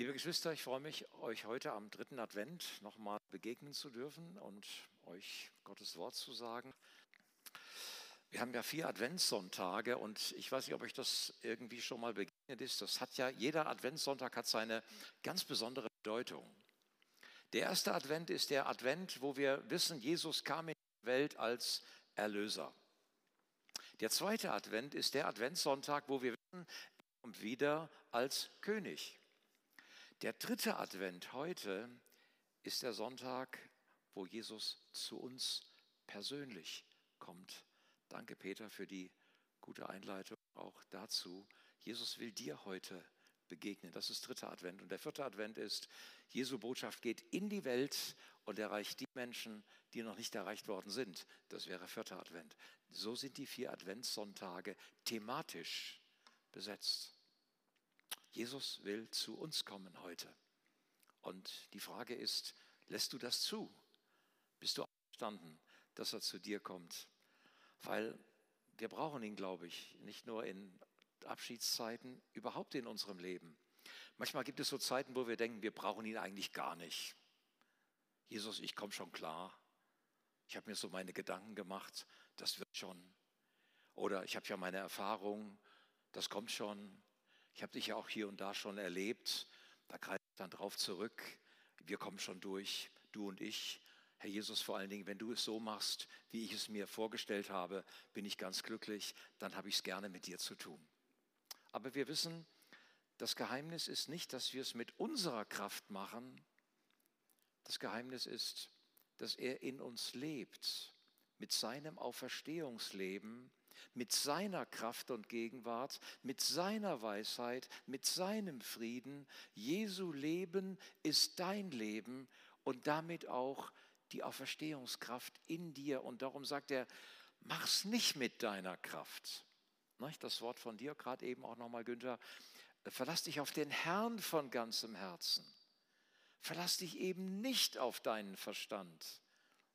Liebe Geschwister, ich freue mich, euch heute am dritten Advent nochmal begegnen zu dürfen und euch Gottes Wort zu sagen. Wir haben ja vier Adventssonntage und ich weiß nicht, ob euch das irgendwie schon mal begegnet ist. Das hat ja, jeder Adventssonntag hat seine ganz besondere Bedeutung. Der erste Advent ist der Advent, wo wir wissen, Jesus kam in die Welt als Erlöser. Der zweite Advent ist der Adventssonntag, wo wir wissen, er kommt wieder als König. Der dritte Advent heute ist der Sonntag, wo Jesus zu uns persönlich kommt. Danke, Peter, für die gute Einleitung auch dazu. Jesus will dir heute begegnen. Das ist dritter Advent. Und der vierte Advent ist, Jesu Botschaft geht in die Welt und erreicht die Menschen, die noch nicht erreicht worden sind. Das wäre vierter Advent. So sind die vier Adventssonntage thematisch besetzt. Jesus will zu uns kommen heute. Und die Frage ist, lässt du das zu? Bist du einverstanden, dass er zu dir kommt? Weil wir brauchen ihn, glaube ich, nicht nur in Abschiedszeiten, überhaupt in unserem Leben. Manchmal gibt es so Zeiten, wo wir denken, wir brauchen ihn eigentlich gar nicht. Jesus, ich komme schon klar. Ich habe mir so meine Gedanken gemacht, das wird schon. Oder ich habe ja meine Erfahrung, das kommt schon. Ich habe dich ja auch hier und da schon erlebt. Da greife ich dann drauf zurück. Wir kommen schon durch, du und ich. Herr Jesus, vor allen Dingen, wenn du es so machst, wie ich es mir vorgestellt habe, bin ich ganz glücklich, dann habe ich es gerne mit dir zu tun. Aber wir wissen, das Geheimnis ist nicht, dass wir es mit unserer Kraft machen. Das Geheimnis ist, dass er in uns lebt, mit seinem Auferstehungsleben mit seiner Kraft und Gegenwart, mit seiner Weisheit, mit seinem Frieden. Jesu Leben ist dein Leben und damit auch die Auferstehungskraft in dir. Und darum sagt er, mach's nicht mit deiner Kraft. Das Wort von dir gerade eben auch nochmal, Günther. Verlass dich auf den Herrn von ganzem Herzen. Verlass dich eben nicht auf deinen Verstand.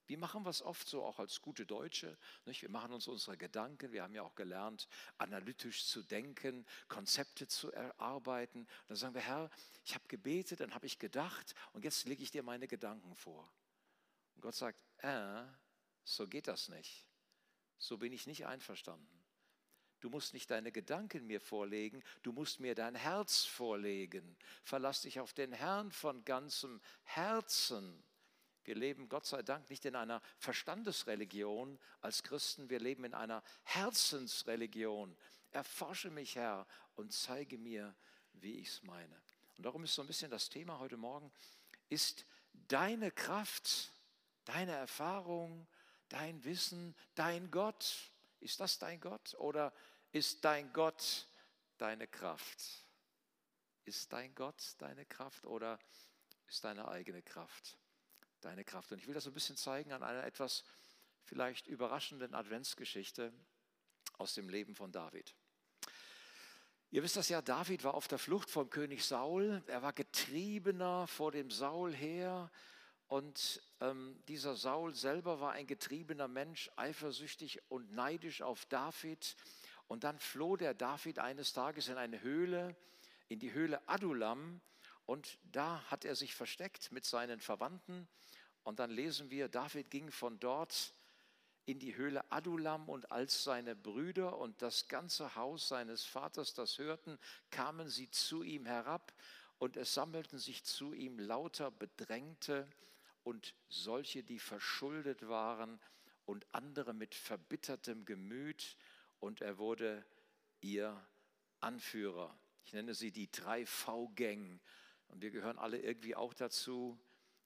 Wie machen wir es oft so, auch als gute Deutsche? Nicht? Wir machen uns unsere Gedanken, wir haben ja auch gelernt, analytisch zu denken, Konzepte zu erarbeiten. Und dann sagen wir, Herr, ich habe gebetet, dann habe ich gedacht und jetzt lege ich dir meine Gedanken vor. Und Gott sagt, äh, so geht das nicht. So bin ich nicht einverstanden. Du musst nicht deine Gedanken mir vorlegen, du musst mir dein Herz vorlegen. Verlass dich auf den Herrn von ganzem Herzen. Wir leben Gott sei Dank nicht in einer Verstandesreligion als Christen, wir leben in einer Herzensreligion. Erforsche mich, Herr, und zeige mir, wie ich es meine. Und darum ist so ein bisschen das Thema heute Morgen, ist deine Kraft, deine Erfahrung, dein Wissen, dein Gott, ist das dein Gott oder ist dein Gott deine Kraft? Ist dein Gott deine Kraft oder ist deine eigene Kraft? Deine Kraft. Und ich will das so ein bisschen zeigen an einer etwas vielleicht überraschenden Adventsgeschichte aus dem Leben von David. Ihr wisst das ja, David war auf der Flucht vom König Saul. Er war getriebener vor dem Saul her. Und ähm, dieser Saul selber war ein getriebener Mensch, eifersüchtig und neidisch auf David. Und dann floh der David eines Tages in eine Höhle, in die Höhle Adulam. Und da hat er sich versteckt mit seinen Verwandten. Und dann lesen wir, David ging von dort in die Höhle Adulam und als seine Brüder und das ganze Haus seines Vaters das hörten, kamen sie zu ihm herab und es sammelten sich zu ihm lauter Bedrängte und solche, die verschuldet waren und andere mit verbittertem Gemüt. Und er wurde ihr Anführer. Ich nenne sie die drei V-Gang. Und wir gehören alle irgendwie auch dazu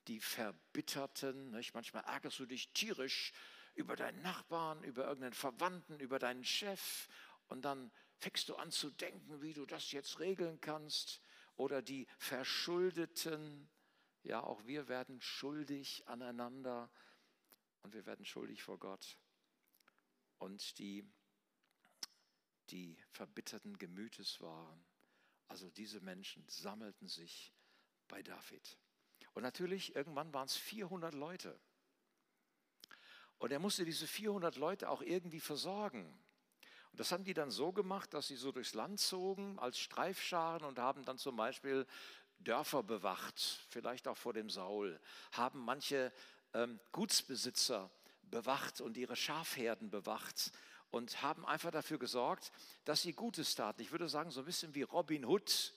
die Verbitterten. Nicht? Manchmal ärgerst du dich tierisch über deinen Nachbarn, über irgendeinen Verwandten, über deinen Chef und dann fängst du an zu denken, wie du das jetzt regeln kannst. Oder die Verschuldeten, ja, auch wir werden schuldig aneinander und wir werden schuldig vor Gott. Und die, die verbitterten Gemütes waren, also diese Menschen sammelten sich bei David. Und natürlich, irgendwann waren es 400 Leute. Und er musste diese 400 Leute auch irgendwie versorgen. Und das haben die dann so gemacht, dass sie so durchs Land zogen als Streifscharen und haben dann zum Beispiel Dörfer bewacht, vielleicht auch vor dem Saul, haben manche ähm, Gutsbesitzer bewacht und ihre Schafherden bewacht und haben einfach dafür gesorgt, dass sie Gutes taten. Ich würde sagen, so ein bisschen wie Robin Hood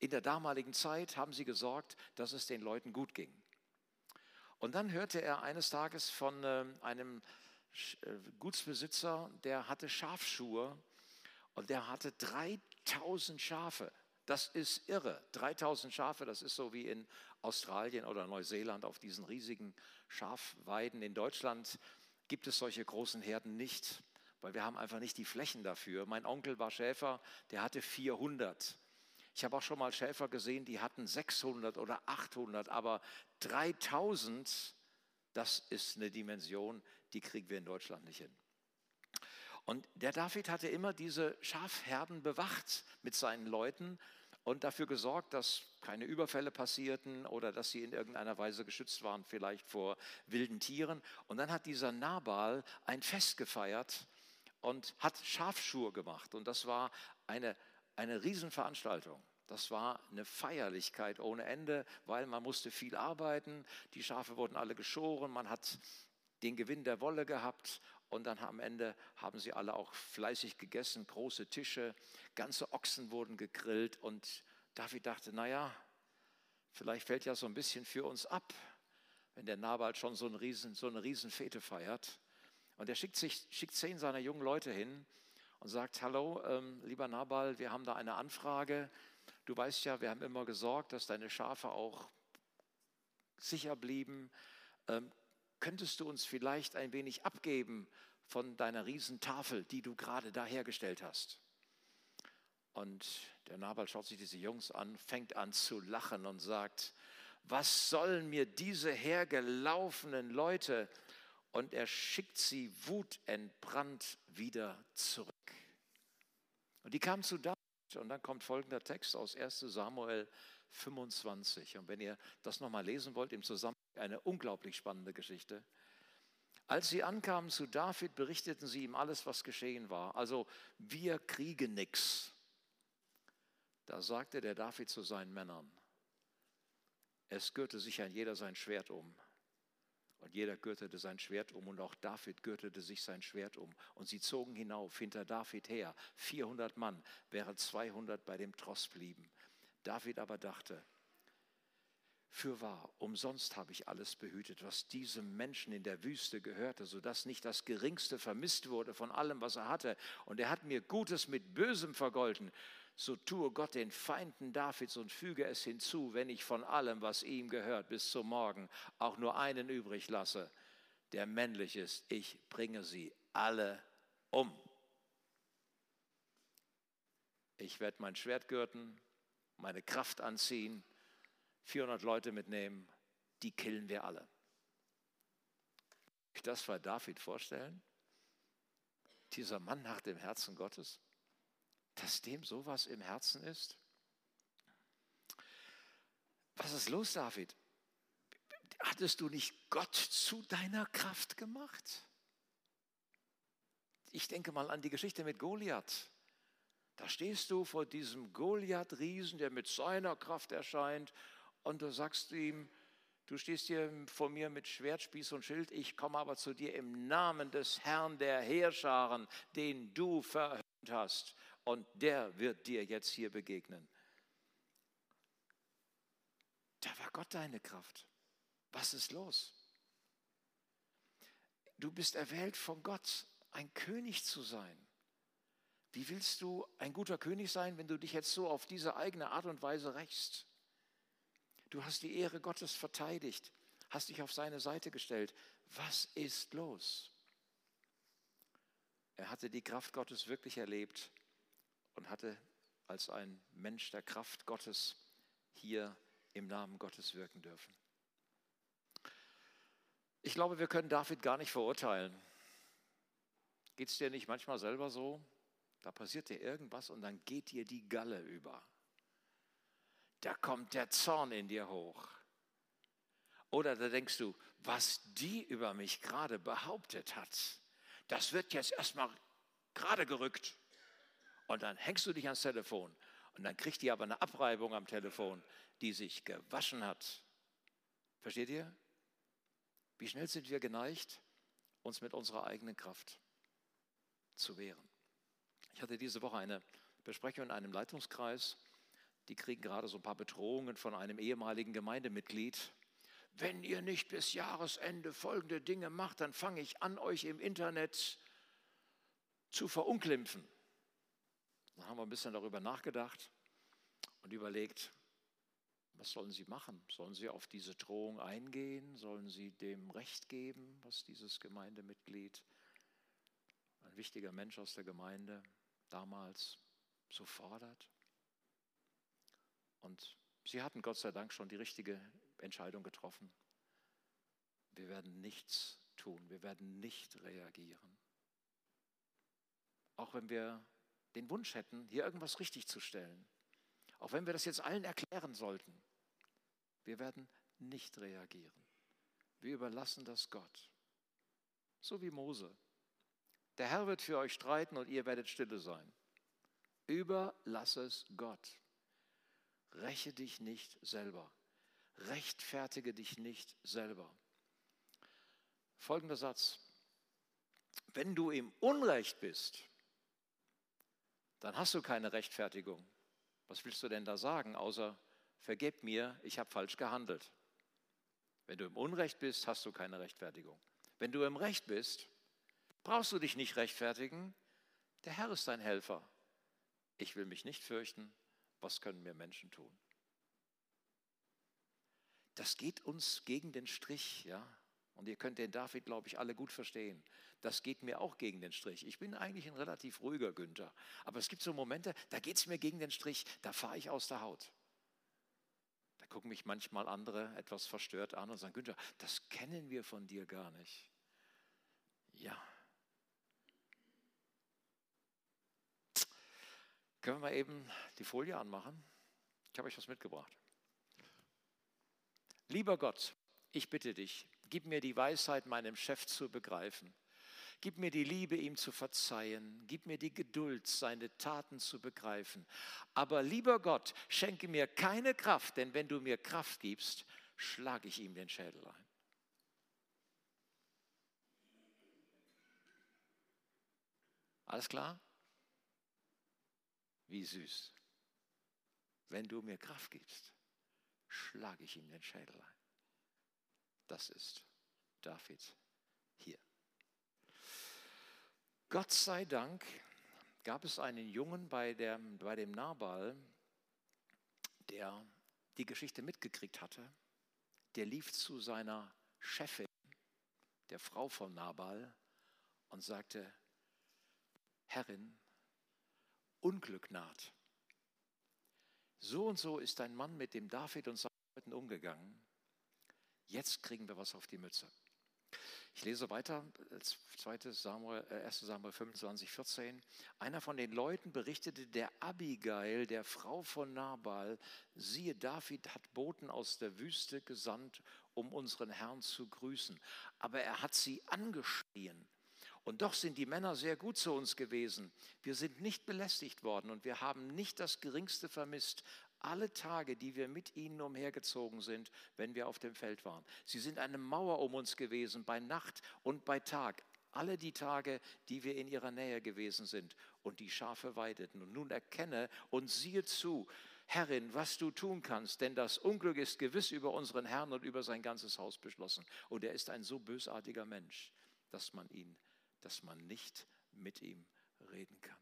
in der damaligen Zeit haben sie gesorgt, dass es den Leuten gut ging. Und dann hörte er eines Tages von äh, einem äh, Gutsbesitzer, der hatte Schafschuhe und der hatte 3000 Schafe. Das ist irre. 3000 Schafe, das ist so wie in Australien oder Neuseeland auf diesen riesigen Schafweiden. In Deutschland gibt es solche großen Herden nicht, weil wir haben einfach nicht die Flächen dafür. Mein Onkel war Schäfer, der hatte 400. Ich habe auch schon mal Schäfer gesehen, die hatten 600 oder 800, aber 3000, das ist eine Dimension, die kriegen wir in Deutschland nicht hin. Und der David hatte immer diese Schafherden bewacht mit seinen Leuten und dafür gesorgt, dass keine Überfälle passierten oder dass sie in irgendeiner Weise geschützt waren, vielleicht vor wilden Tieren. Und dann hat dieser Nabal ein Fest gefeiert und hat Schafschur gemacht. Und das war eine, eine Riesenveranstaltung. Das war eine Feierlichkeit ohne Ende, weil man musste viel arbeiten. Die Schafe wurden alle geschoren, man hat den Gewinn der Wolle gehabt und dann am Ende haben sie alle auch fleißig gegessen, große Tische, ganze Ochsen wurden gegrillt und David dachte, naja, vielleicht fällt ja so ein bisschen für uns ab, wenn der Nabal schon so, ein Riesen, so eine Riesenfete feiert. Und er schickt, sich, schickt zehn seiner jungen Leute hin und sagt, hallo, ähm, lieber Nabal, wir haben da eine Anfrage. Du weißt ja, wir haben immer gesorgt, dass deine Schafe auch sicher blieben. Ähm, könntest du uns vielleicht ein wenig abgeben von deiner Riesentafel, die du gerade da hergestellt hast? Und der Nabal schaut sich diese Jungs an, fängt an zu lachen und sagt, was sollen mir diese hergelaufenen Leute? Und er schickt sie wutentbrannt wieder zurück. Und die kamen zu David. Und dann kommt folgender Text aus 1 Samuel 25. Und wenn ihr das nochmal lesen wollt, im Zusammenhang eine unglaublich spannende Geschichte. Als sie ankamen zu David, berichteten sie ihm alles, was geschehen war. Also wir kriegen nichts. Da sagte der David zu seinen Männern, es gürte sich ein jeder sein Schwert um. Und jeder gürtete sein Schwert um und auch David gürtete sich sein Schwert um. Und sie zogen hinauf hinter David her, 400 Mann, während 200 bei dem Tross blieben. David aber dachte, für wahr, umsonst habe ich alles behütet, was diesem Menschen in der Wüste gehörte, sodass nicht das Geringste vermisst wurde von allem, was er hatte. Und er hat mir Gutes mit Bösem vergolten. So tue Gott den Feinden Davids und füge es hinzu, wenn ich von allem, was ihm gehört, bis zum Morgen auch nur einen übrig lasse, der männlich ist. Ich bringe sie alle um. Ich werde mein Schwert gürten, meine Kraft anziehen 400 Leute mitnehmen, die killen wir alle. Ich das bei David vorstellen? Dieser Mann nach dem Herzen Gottes, dass dem sowas im Herzen ist? Was ist los, David? Hattest du nicht Gott zu deiner Kraft gemacht? Ich denke mal an die Geschichte mit Goliath. Da stehst du vor diesem Goliath-Riesen, der mit seiner Kraft erscheint und du sagst ihm, du stehst hier vor mir mit Schwert, Spieß und Schild, ich komme aber zu dir im Namen des Herrn der Heerscharen, den du verhöhnt hast, und der wird dir jetzt hier begegnen. Da war Gott deine Kraft. Was ist los? Du bist erwählt von Gott, ein König zu sein. Wie willst du ein guter König sein, wenn du dich jetzt so auf diese eigene Art und Weise rächst? Du hast die Ehre Gottes verteidigt, hast dich auf seine Seite gestellt. Was ist los? Er hatte die Kraft Gottes wirklich erlebt und hatte als ein Mensch der Kraft Gottes hier im Namen Gottes wirken dürfen. Ich glaube, wir können David gar nicht verurteilen. Geht es dir nicht manchmal selber so? Da passiert dir irgendwas und dann geht dir die Galle über da kommt der Zorn in dir hoch. Oder da denkst du, was die über mich gerade behauptet hat, das wird jetzt erstmal gerade gerückt. Und dann hängst du dich ans Telefon Und dann kriegt die aber eine Abreibung am Telefon, die sich gewaschen hat. Versteht ihr? Wie schnell sind wir geneigt, uns mit unserer eigenen Kraft zu wehren? Ich hatte diese Woche eine Besprechung in einem Leitungskreis. Die kriegen gerade so ein paar Bedrohungen von einem ehemaligen Gemeindemitglied. Wenn ihr nicht bis Jahresende folgende Dinge macht, dann fange ich an, euch im Internet zu verunglimpfen. Dann haben wir ein bisschen darüber nachgedacht und überlegt, was sollen sie machen? Sollen sie auf diese Drohung eingehen? Sollen sie dem Recht geben, was dieses Gemeindemitglied, ein wichtiger Mensch aus der Gemeinde, damals so fordert? Und sie hatten Gott sei Dank schon die richtige Entscheidung getroffen. Wir werden nichts tun, wir werden nicht reagieren. Auch wenn wir den Wunsch hätten, hier irgendwas richtig zu stellen. Auch wenn wir das jetzt allen erklären sollten. Wir werden nicht reagieren. Wir überlassen das Gott. So wie Mose. Der Herr wird für euch streiten und ihr werdet stille sein. Überlass es Gott. Räche dich nicht selber. Rechtfertige dich nicht selber. Folgender Satz. Wenn du im Unrecht bist, dann hast du keine Rechtfertigung. Was willst du denn da sagen, außer vergib mir, ich habe falsch gehandelt. Wenn du im Unrecht bist, hast du keine Rechtfertigung. Wenn du im Recht bist, brauchst du dich nicht rechtfertigen. Der Herr ist dein Helfer. Ich will mich nicht fürchten. Was können mir Menschen tun? Das geht uns gegen den Strich, ja. Und ihr könnt den David, glaube ich, alle gut verstehen. Das geht mir auch gegen den Strich. Ich bin eigentlich ein relativ ruhiger Günther. Aber es gibt so Momente, da geht es mir gegen den Strich, da fahre ich aus der Haut. Da gucken mich manchmal andere etwas verstört an und sagen, Günther, das kennen wir von dir gar nicht. Ja. Können wir mal eben die Folie anmachen? Ich habe euch was mitgebracht. Lieber Gott, ich bitte dich, gib mir die Weisheit, meinem Chef zu begreifen. Gib mir die Liebe, ihm zu verzeihen. Gib mir die Geduld, seine Taten zu begreifen. Aber lieber Gott, schenke mir keine Kraft, denn wenn du mir Kraft gibst, schlage ich ihm den Schädel ein. Alles klar? Wie süß. Wenn du mir Kraft gibst, schlage ich ihm den Schädel ein. Das ist David hier. Gott sei Dank gab es einen Jungen bei, der, bei dem Nabal, der die Geschichte mitgekriegt hatte. Der lief zu seiner Chefin, der Frau von Nabal, und sagte, Herrin, Unglück naht. So und so ist ein Mann mit dem David und seinen Leuten umgegangen. Jetzt kriegen wir was auf die Mütze. Ich lese weiter, 2. Samuel, 1. Äh, Samuel 25, 14. Einer von den Leuten berichtete der Abigail, der Frau von Nabal, siehe, David hat Boten aus der Wüste gesandt, um unseren Herrn zu grüßen. Aber er hat sie angeschrien. Und doch sind die Männer sehr gut zu uns gewesen. Wir sind nicht belästigt worden und wir haben nicht das Geringste vermisst alle Tage, die wir mit ihnen umhergezogen sind, wenn wir auf dem Feld waren. Sie sind eine Mauer um uns gewesen, bei Nacht und bei Tag. Alle die Tage, die wir in ihrer Nähe gewesen sind und die Schafe weideten. Und nun erkenne und siehe zu, Herrin, was du tun kannst, denn das Unglück ist gewiss über unseren Herrn und über sein ganzes Haus beschlossen. Und er ist ein so bösartiger Mensch, dass man ihn, dass man nicht mit ihm reden kann.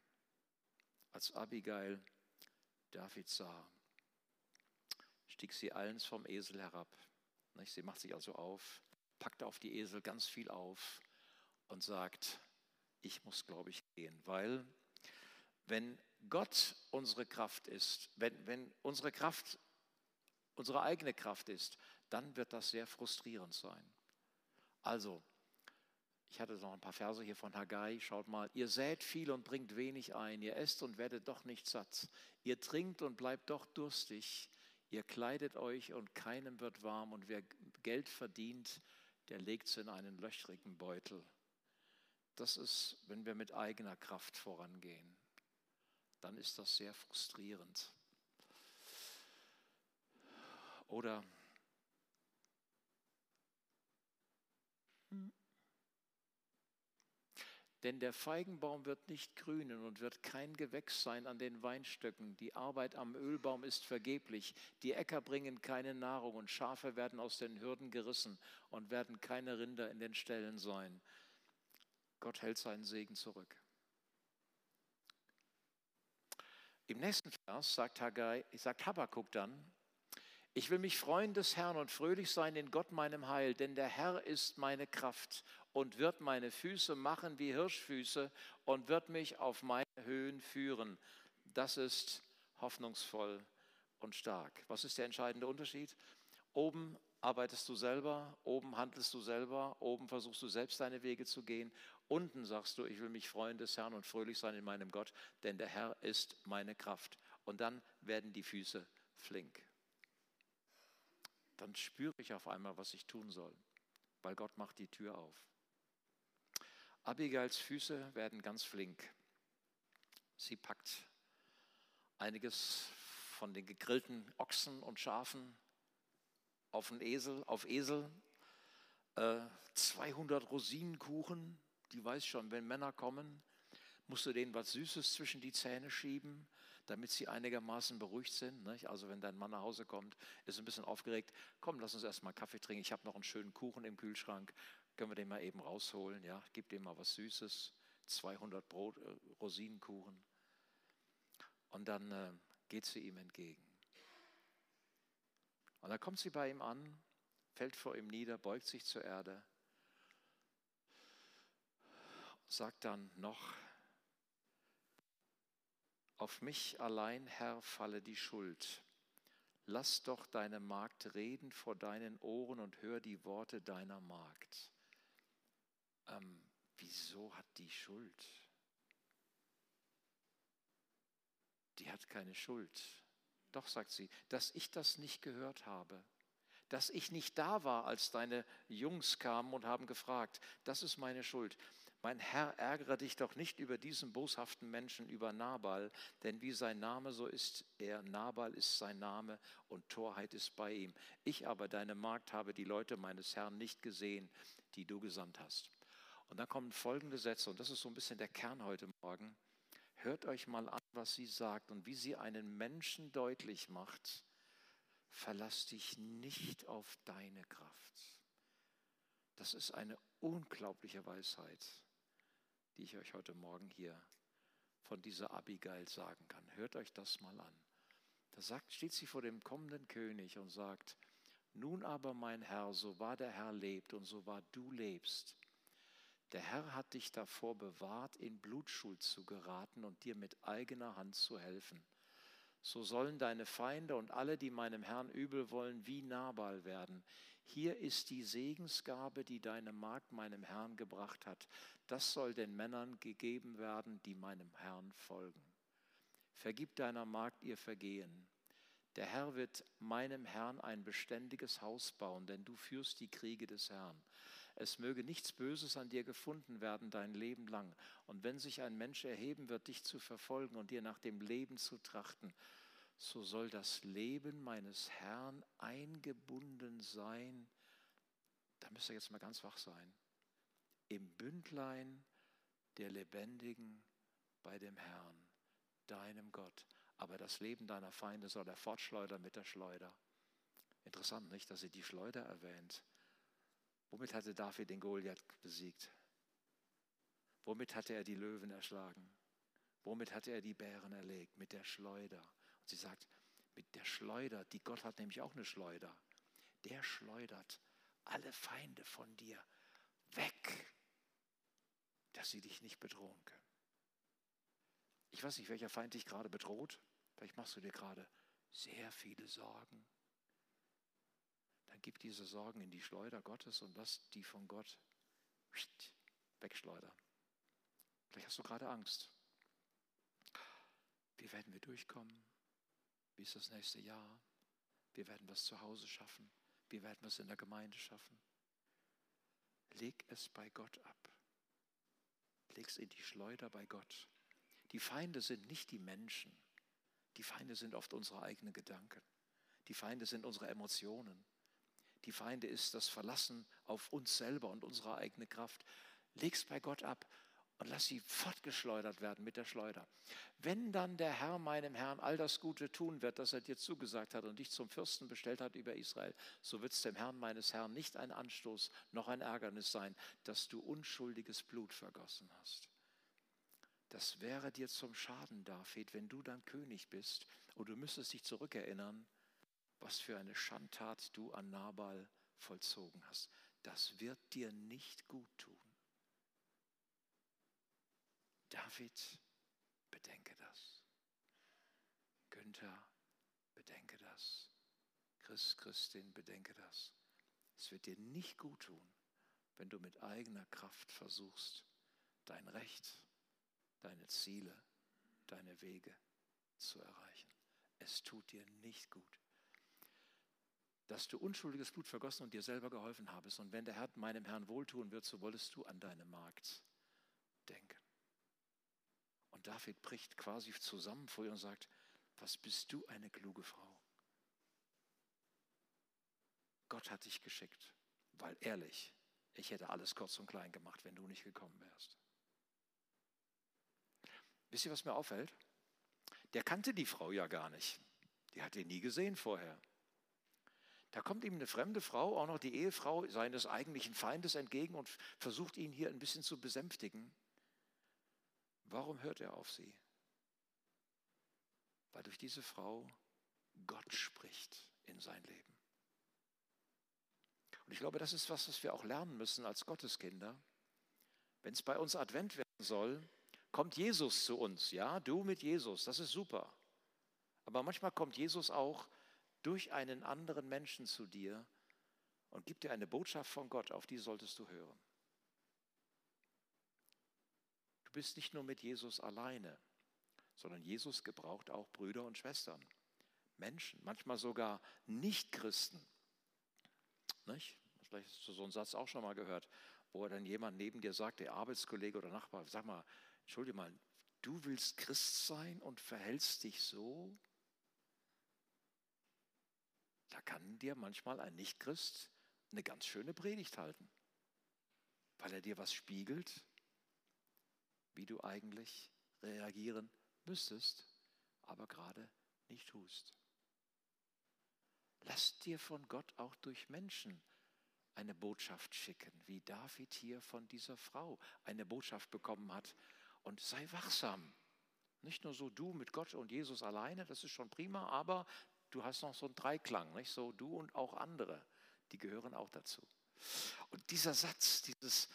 Als Abigail David sah, stieg sie eilends vom Esel herab. Sie macht sich also auf, packt auf die Esel ganz viel auf und sagt, ich muss, glaube ich, gehen, weil wenn Gott unsere Kraft ist, wenn, wenn unsere Kraft unsere eigene Kraft ist, dann wird das sehr frustrierend sein. Also, ich hatte noch ein paar Verse hier von Haggai. Schaut mal, ihr sät viel und bringt wenig ein. Ihr esst und werdet doch nicht satt. Ihr trinkt und bleibt doch durstig. Ihr kleidet euch und keinem wird warm und wer Geld verdient, der legt es in einen löchrigen Beutel. Das ist, wenn wir mit eigener Kraft vorangehen, dann ist das sehr frustrierend. Oder Denn der Feigenbaum wird nicht grünen und wird kein Gewächs sein an den Weinstöcken. Die Arbeit am Ölbaum ist vergeblich. Die Äcker bringen keine Nahrung und Schafe werden aus den Hürden gerissen und werden keine Rinder in den Ställen sein. Gott hält seinen Segen zurück. Im nächsten Vers sagt, Haggai, sagt Habakkuk dann, ich will mich freuen des Herrn und fröhlich sein in Gott meinem Heil, denn der Herr ist meine Kraft und wird meine Füße machen wie Hirschfüße und wird mich auf meine Höhen führen. Das ist hoffnungsvoll und stark. Was ist der entscheidende Unterschied? Oben arbeitest du selber, oben handelst du selber, oben versuchst du selbst deine Wege zu gehen. Unten sagst du, ich will mich freuen des Herrn und fröhlich sein in meinem Gott, denn der Herr ist meine Kraft. Und dann werden die Füße flink. Dann spüre ich auf einmal, was ich tun soll, weil Gott macht die Tür auf. Abigails Füße werden ganz flink. Sie packt einiges von den gegrillten Ochsen und Schafen auf den Esel, auf Esel, äh, 200 Rosinenkuchen, die weiß schon, wenn Männer kommen, musst du denen was Süßes zwischen die Zähne schieben, damit sie einigermaßen beruhigt sind. Nicht? Also wenn dein Mann nach Hause kommt, ist ein bisschen aufgeregt, komm, lass uns erstmal Kaffee trinken, ich habe noch einen schönen Kuchen im Kühlschrank, können wir den mal eben rausholen, ja, gib dem mal was Süßes, 200 Brot, äh, Rosinenkuchen. Und dann äh, geht sie ihm entgegen. Und dann kommt sie bei ihm an, fällt vor ihm nieder, beugt sich zur Erde, sagt dann noch, auf mich allein, Herr, falle die Schuld. Lass doch deine Magd reden vor deinen Ohren und hör die Worte deiner Magd ähm, wieso hat die Schuld? Die hat keine Schuld. Doch, sagt sie, dass ich das nicht gehört habe, dass ich nicht da war, als deine Jungs kamen und haben gefragt, das ist meine Schuld. Mein Herr, ärgere dich doch nicht über diesen boshaften Menschen, über Nabal, denn wie sein Name, so ist er. Nabal ist sein Name und Torheit ist bei ihm. Ich aber, deine Magd, habe die Leute meines Herrn nicht gesehen, die du gesandt hast. Und dann kommen folgende Sätze, und das ist so ein bisschen der Kern heute Morgen. Hört euch mal an, was sie sagt und wie sie einen Menschen deutlich macht. Verlass dich nicht auf deine Kraft. Das ist eine unglaubliche Weisheit, die ich euch heute Morgen hier von dieser Abigail sagen kann. Hört euch das mal an. Da sagt, steht sie vor dem kommenden König und sagt, nun aber mein Herr, so wahr der Herr lebt und so wahr du lebst, der Herr hat dich davor bewahrt, in Blutschuld zu geraten und dir mit eigener Hand zu helfen. So sollen deine Feinde und alle, die meinem Herrn übel wollen, wie Nabal werden. Hier ist die Segensgabe, die deine Magd meinem Herrn gebracht hat. Das soll den Männern gegeben werden, die meinem Herrn folgen. Vergib deiner Magd ihr Vergehen. Der Herr wird meinem Herrn ein beständiges Haus bauen, denn du führst die Kriege des Herrn. Es möge nichts Böses an dir gefunden werden dein Leben lang. Und wenn sich ein Mensch erheben wird, dich zu verfolgen und dir nach dem Leben zu trachten, so soll das Leben meines Herrn eingebunden sein. Da müsst ihr jetzt mal ganz wach sein. Im Bündlein der Lebendigen bei dem Herrn, deinem Gott. Aber das Leben deiner Feinde soll er fortschleudern mit der Schleuder. Interessant, nicht, dass sie die Schleuder erwähnt. Womit hatte David den Goliath besiegt? Womit hatte er die Löwen erschlagen? Womit hatte er die Bären erlegt? Mit der Schleuder. Und sie sagt, mit der Schleuder, die Gott hat nämlich auch eine Schleuder. Der schleudert alle Feinde von dir weg, dass sie dich nicht bedrohen können. Ich weiß nicht, welcher Feind dich gerade bedroht. Vielleicht machst du dir gerade sehr viele Sorgen gib diese Sorgen in die Schleuder Gottes und lass die von Gott wegschleudern. Vielleicht hast du gerade Angst. Wie werden wir durchkommen? Ist das nächste Jahr? Wie werden wir es zu Hause schaffen? Wie werden wir es in der Gemeinde schaffen? Leg es bei Gott ab. Leg es in die Schleuder bei Gott. Die Feinde sind nicht die Menschen. Die Feinde sind oft unsere eigenen Gedanken. Die Feinde sind unsere Emotionen. Die Feinde ist das Verlassen auf uns selber und unsere eigene Kraft. Leg's bei Gott ab und lass sie fortgeschleudert werden mit der Schleuder. Wenn dann der Herr meinem Herrn all das Gute tun wird, das er dir zugesagt hat und dich zum Fürsten bestellt hat über Israel, so wird es dem Herrn meines Herrn nicht ein Anstoß noch ein Ärgernis sein, dass du unschuldiges Blut vergossen hast. Das wäre dir zum Schaden, David, wenn du dann König bist und du müsstest dich zurückerinnern, was für eine Schandtat du an Nabal vollzogen hast. Das wird dir nicht gut tun. David, bedenke das. Günther, bedenke das. Christ, Christin, bedenke das. Es wird dir nicht gut tun, wenn du mit eigener Kraft versuchst, dein Recht, deine Ziele, deine Wege zu erreichen. Es tut dir nicht gut dass du unschuldiges Blut vergossen und dir selber geholfen habest. Und wenn der Herr meinem Herrn wohltun wird, so wolltest du an deine Magd denken. David bricht quasi zusammen vor ihr und sagt, was bist du eine kluge Frau? Gott hat dich geschickt, weil ehrlich, ich hätte alles kurz und klein gemacht, wenn du nicht gekommen wärst. Wisst ihr, was mir auffällt? Der kannte die Frau ja gar nicht. Die hat ihn nie gesehen vorher. Da kommt ihm eine fremde Frau, auch noch die Ehefrau seines eigentlichen Feindes entgegen und versucht ihn hier ein bisschen zu besänftigen. Warum hört er auf sie? Weil durch diese Frau Gott spricht in sein Leben. Und ich glaube, das ist was, was wir auch lernen müssen als Gotteskinder. Wenn es bei uns Advent werden soll, kommt Jesus zu uns. Ja, du mit Jesus, das ist super. Aber manchmal kommt Jesus auch durch einen anderen Menschen zu dir und gibt dir eine Botschaft von Gott, auf die solltest du hören. Du bist nicht nur mit Jesus alleine, sondern Jesus gebraucht auch Brüder und Schwestern, Menschen, manchmal sogar Nichtchristen. Nicht? Vielleicht hast du so einen Satz auch schon mal gehört, wo dann jemand neben dir sagt, der Arbeitskollege oder Nachbar, sag mal, entschuldige mal, du willst Christ sein und verhältst dich so? Da kann dir manchmal ein Nichtchrist eine ganz schöne Predigt halten, weil er dir was spiegelt, wie du eigentlich reagieren müsstest, aber gerade nicht tust. Lass dir von Gott auch durch Menschen eine Botschaft schicken, wie David hier von dieser Frau eine Botschaft bekommen hat. Und sei wachsam. Nicht nur so du mit Gott und Jesus alleine, das ist schon prima, aber du hast noch so einen Dreiklang, nicht? so du und auch andere, die gehören auch dazu. Und dieser Satz, dieses,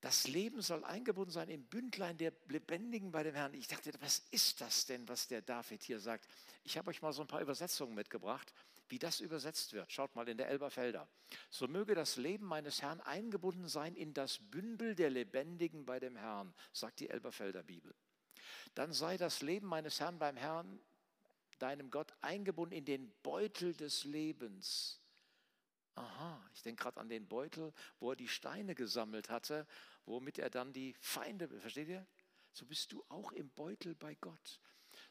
das Leben soll eingebunden sein im Bündlein der Lebendigen bei dem Herrn. Ich dachte, was ist das denn, was der David hier sagt? Ich habe euch mal so ein paar Übersetzungen mitgebracht, wie das übersetzt wird. Schaut mal in der Elberfelder. So möge das Leben meines Herrn eingebunden sein in das Bündel der Lebendigen bei dem Herrn, sagt die Elberfelder Bibel. Dann sei das Leben meines Herrn beim Herrn deinem Gott eingebunden in den Beutel des Lebens. Aha, ich denke gerade an den Beutel, wo er die Steine gesammelt hatte, womit er dann die Feinde, versteht ihr? So bist du auch im Beutel bei Gott.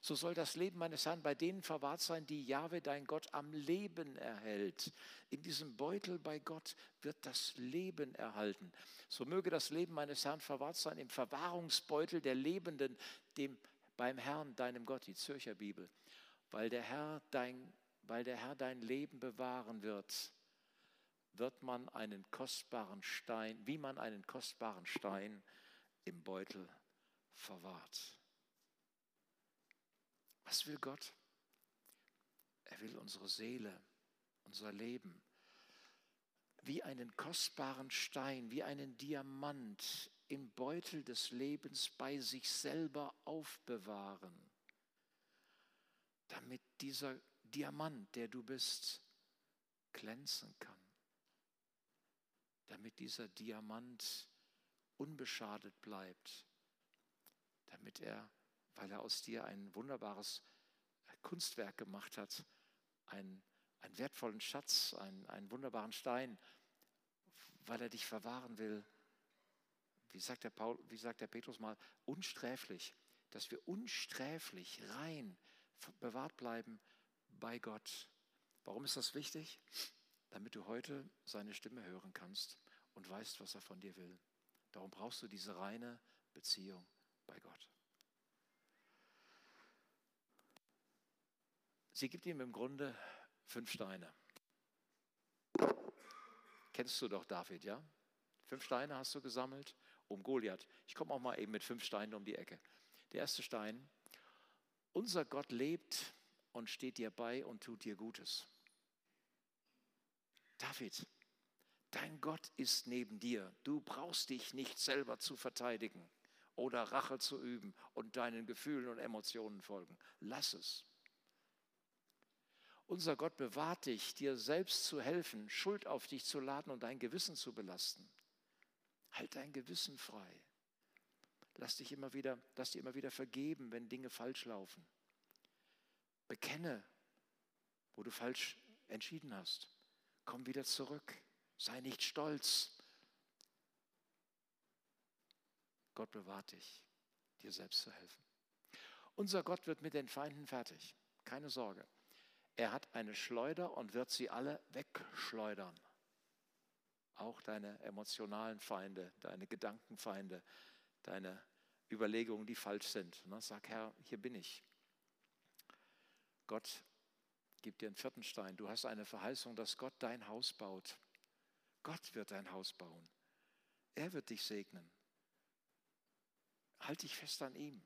So soll das Leben meines Herrn bei denen verwahrt sein, die Jahwe, dein Gott, am Leben erhält. In diesem Beutel bei Gott wird das Leben erhalten. So möge das Leben meines Herrn verwahrt sein im Verwahrungsbeutel der Lebenden, dem beim Herrn, deinem Gott, die Zürcher Bibel weil der Herr dein, weil der Herr dein Leben bewahren wird, wird man einen kostbaren Stein, wie man einen kostbaren Stein im Beutel verwahrt. Was will Gott? Er will unsere Seele, unser Leben wie einen kostbaren Stein, wie einen Diamant im Beutel des Lebens bei sich selber aufbewahren damit dieser Diamant, der du bist, glänzen kann. Damit dieser Diamant unbeschadet bleibt. Damit er, weil er aus dir ein wunderbares Kunstwerk gemacht hat, einen, einen wertvollen Schatz, einen, einen wunderbaren Stein, weil er dich verwahren will, wie sagt, der Paul, wie sagt der Petrus mal, unsträflich, dass wir unsträflich, rein, bewahrt bleiben bei Gott. Warum ist das wichtig? Damit du heute seine Stimme hören kannst und weißt, was er von dir will. Darum brauchst du diese reine Beziehung bei Gott. Sie gibt ihm im Grunde fünf Steine. Kennst du doch David, ja? Fünf Steine hast du gesammelt um Goliath. Ich komme auch mal eben mit fünf Steinen um die Ecke. Der erste Stein, unser Gott lebt und steht dir bei und tut dir Gutes. David, dein Gott ist neben dir. Du brauchst dich nicht selber zu verteidigen oder Rache zu üben und deinen Gefühlen und Emotionen folgen. Lass es. Unser Gott bewahrt dich, dir selbst zu helfen, Schuld auf dich zu laden und dein Gewissen zu belasten. Halt dein Gewissen frei. Lass dich immer wieder, lass dir immer wieder vergeben, wenn Dinge falsch laufen. Bekenne, wo du falsch entschieden hast. Komm wieder zurück. Sei nicht stolz. Gott bewahrt dich, dir selbst zu helfen. Unser Gott wird mit den Feinden fertig. Keine Sorge. Er hat eine Schleuder und wird sie alle wegschleudern. Auch deine emotionalen Feinde, deine Gedankenfeinde, deine Überlegungen, die falsch sind. Sag, Herr, hier bin ich. Gott gibt dir einen vierten Stein. Du hast eine Verheißung, dass Gott dein Haus baut. Gott wird dein Haus bauen. Er wird dich segnen. Halt dich fest an ihm.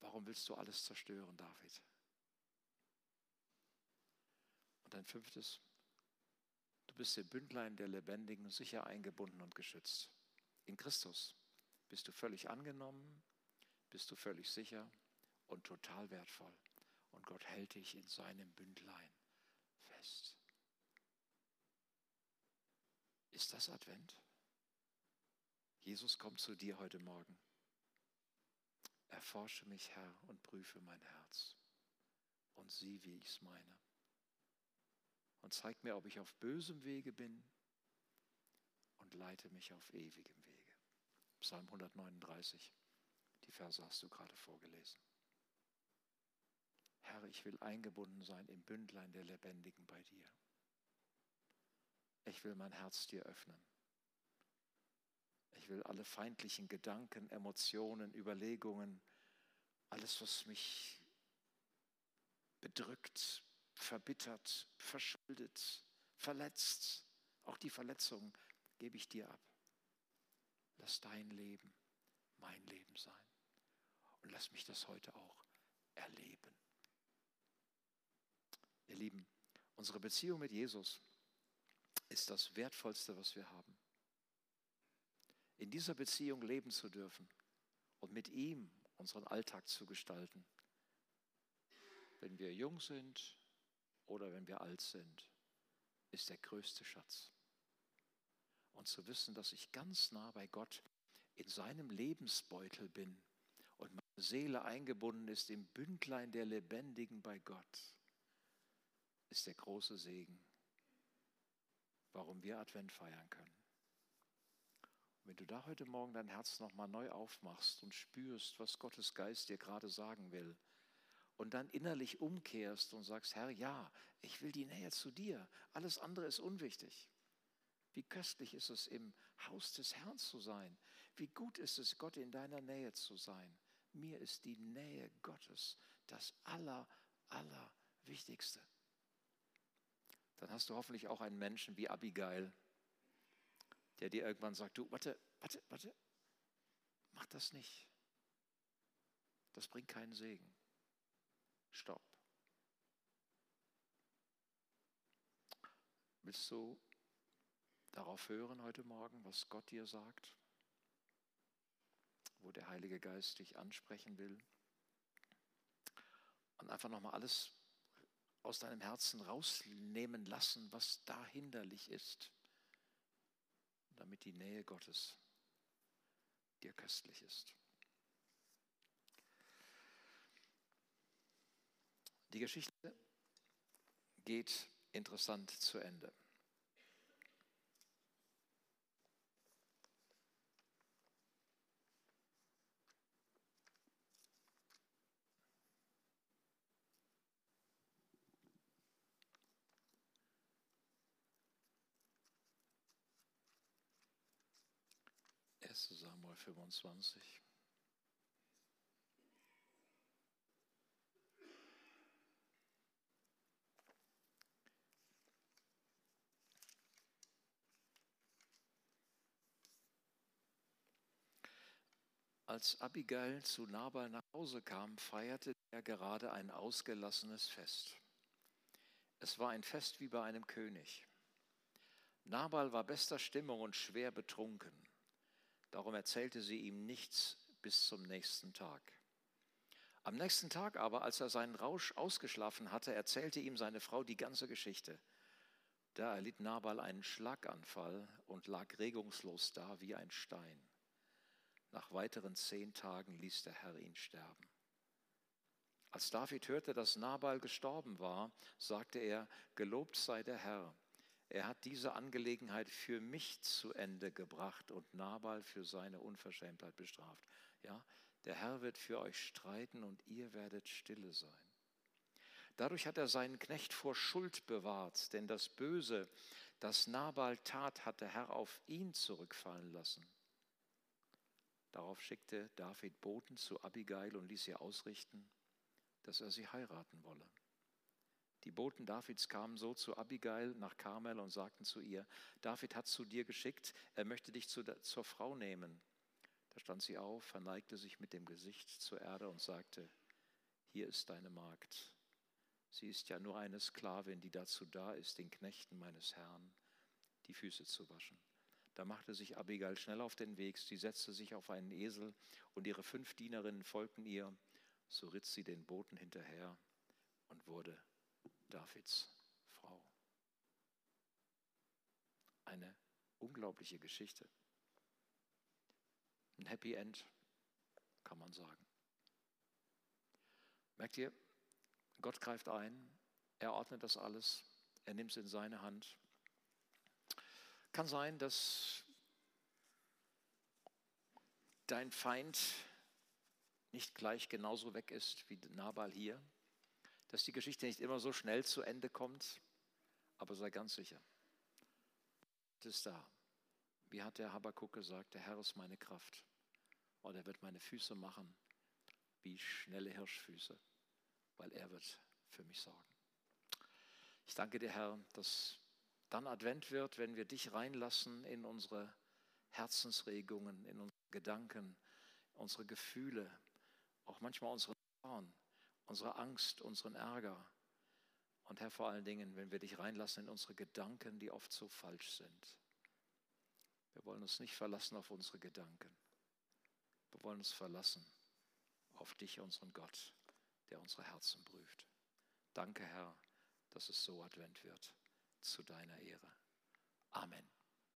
Warum willst du alles zerstören, David? Und ein fünftes, du bist im Bündlein der Lebendigen sicher eingebunden und geschützt. In Christus bist du völlig angenommen, bist du völlig sicher und total wertvoll. Und Gott hält dich in seinem Bündlein fest. Ist das Advent? Jesus kommt zu dir heute Morgen. Erforsche mich, Herr, und prüfe mein Herz und sieh, wie ich es meine. Und zeig mir, ob ich auf bösem Wege bin und leite mich auf ewigem Wege. Psalm 139, die Verse hast du gerade vorgelesen. Herr, ich will eingebunden sein im Bündlein der Lebendigen bei dir. Ich will mein Herz dir öffnen. Ich will alle feindlichen Gedanken, Emotionen, Überlegungen, alles, was mich bedrückt, verbittert, verschuldet, verletzt, auch die Verletzungen gebe ich dir ab. Lass dein Leben mein Leben sein. Und lass mich das heute auch erleben. Ihr Lieben, unsere Beziehung mit Jesus ist das Wertvollste, was wir haben. In dieser Beziehung leben zu dürfen und mit ihm unseren Alltag zu gestalten. Wenn wir jung sind oder wenn wir alt sind, ist der größte Schatz. Und zu wissen, dass ich ganz nah bei Gott in seinem Lebensbeutel bin und meine Seele eingebunden ist im Bündlein der Lebendigen bei Gott ist der große Segen, warum wir Advent feiern können. wenn du da heute Morgen dein Herz nochmal neu aufmachst und spürst, was Gottes Geist dir gerade sagen will, und dann innerlich umkehrst und sagst, Herr, ja, ich will die Nähe zu dir, alles andere ist unwichtig. Wie köstlich ist es, im Haus des Herrn zu sein. Wie gut ist es, Gott in deiner Nähe zu sein. Mir ist die Nähe Gottes das Aller, Allerwichtigste dann hast du hoffentlich auch einen Menschen wie Abigail, der dir irgendwann sagt, du, warte, warte, warte, mach das nicht. Das bringt keinen Segen. Stopp. Willst du darauf hören heute Morgen, was Gott dir sagt? Wo der Heilige Geist dich ansprechen will? Und einfach nochmal alles aus deinem Herzen rausnehmen lassen, was da hinderlich ist, damit die Nähe Gottes dir köstlich ist. Die Geschichte geht interessant zu Ende. 1. Samuel 25. Als Abigail zu Nabal nach Hause kam, feierte er gerade ein ausgelassenes Fest. Es war ein Fest wie bei einem König. Nabal war bester Stimmung und schwer betrunken. Darum erzählte sie ihm nichts bis zum nächsten Tag. Am nächsten Tag aber, als er seinen Rausch ausgeschlafen hatte, erzählte ihm seine Frau die ganze Geschichte. Da erlitt Nabal einen Schlaganfall und lag regungslos da wie ein Stein. Nach weiteren zehn Tagen ließ der Herr ihn sterben. Als David hörte, dass Nabal gestorben war, sagte er, gelobt sei der Herr. Er hat diese Angelegenheit für mich zu Ende gebracht und Nabal für seine Unverschämtheit bestraft. Ja, der Herr wird für euch streiten und ihr werdet stille sein. Dadurch hat er seinen Knecht vor Schuld bewahrt, denn das Böse, das Nabal tat, hat der Herr auf ihn zurückfallen lassen. Darauf schickte David Boten zu Abigail und ließ ihr ausrichten, dass er sie heiraten wolle. Die Boten Davids kamen so zu Abigail nach Karmel und sagten zu ihr, David hat zu dir geschickt, er möchte dich zu, zur Frau nehmen. Da stand sie auf, verneigte sich mit dem Gesicht zur Erde und sagte, hier ist deine Magd. Sie ist ja nur eine Sklavin, die dazu da ist, den Knechten meines Herrn die Füße zu waschen. Da machte sich Abigail schnell auf den Weg, sie setzte sich auf einen Esel und ihre fünf Dienerinnen folgten ihr. So ritt sie den Boten hinterher und wurde Davids Frau. Eine unglaubliche Geschichte. Ein Happy End, kann man sagen. Merkt ihr, Gott greift ein, er ordnet das alles, er nimmt es in seine Hand kann sein, dass dein Feind nicht gleich genauso weg ist wie Nabal hier, dass die Geschichte nicht immer so schnell zu Ende kommt, aber sei ganz sicher, es ist da. Wie hat der Habakkuk gesagt, der Herr ist meine Kraft und er wird meine Füße machen wie schnelle Hirschfüße, weil er wird für mich sorgen. Ich danke dir, Herr, dass dann Advent wird, wenn wir dich reinlassen in unsere Herzensregungen, in unsere Gedanken, unsere Gefühle, auch manchmal unseren Zorn, unsere Angst, unseren Ärger. Und Herr, vor allen Dingen, wenn wir dich reinlassen in unsere Gedanken, die oft so falsch sind. Wir wollen uns nicht verlassen auf unsere Gedanken. Wir wollen uns verlassen auf dich, unseren Gott, der unsere Herzen prüft. Danke, Herr, dass es so Advent wird zu deiner Ehre. Amen.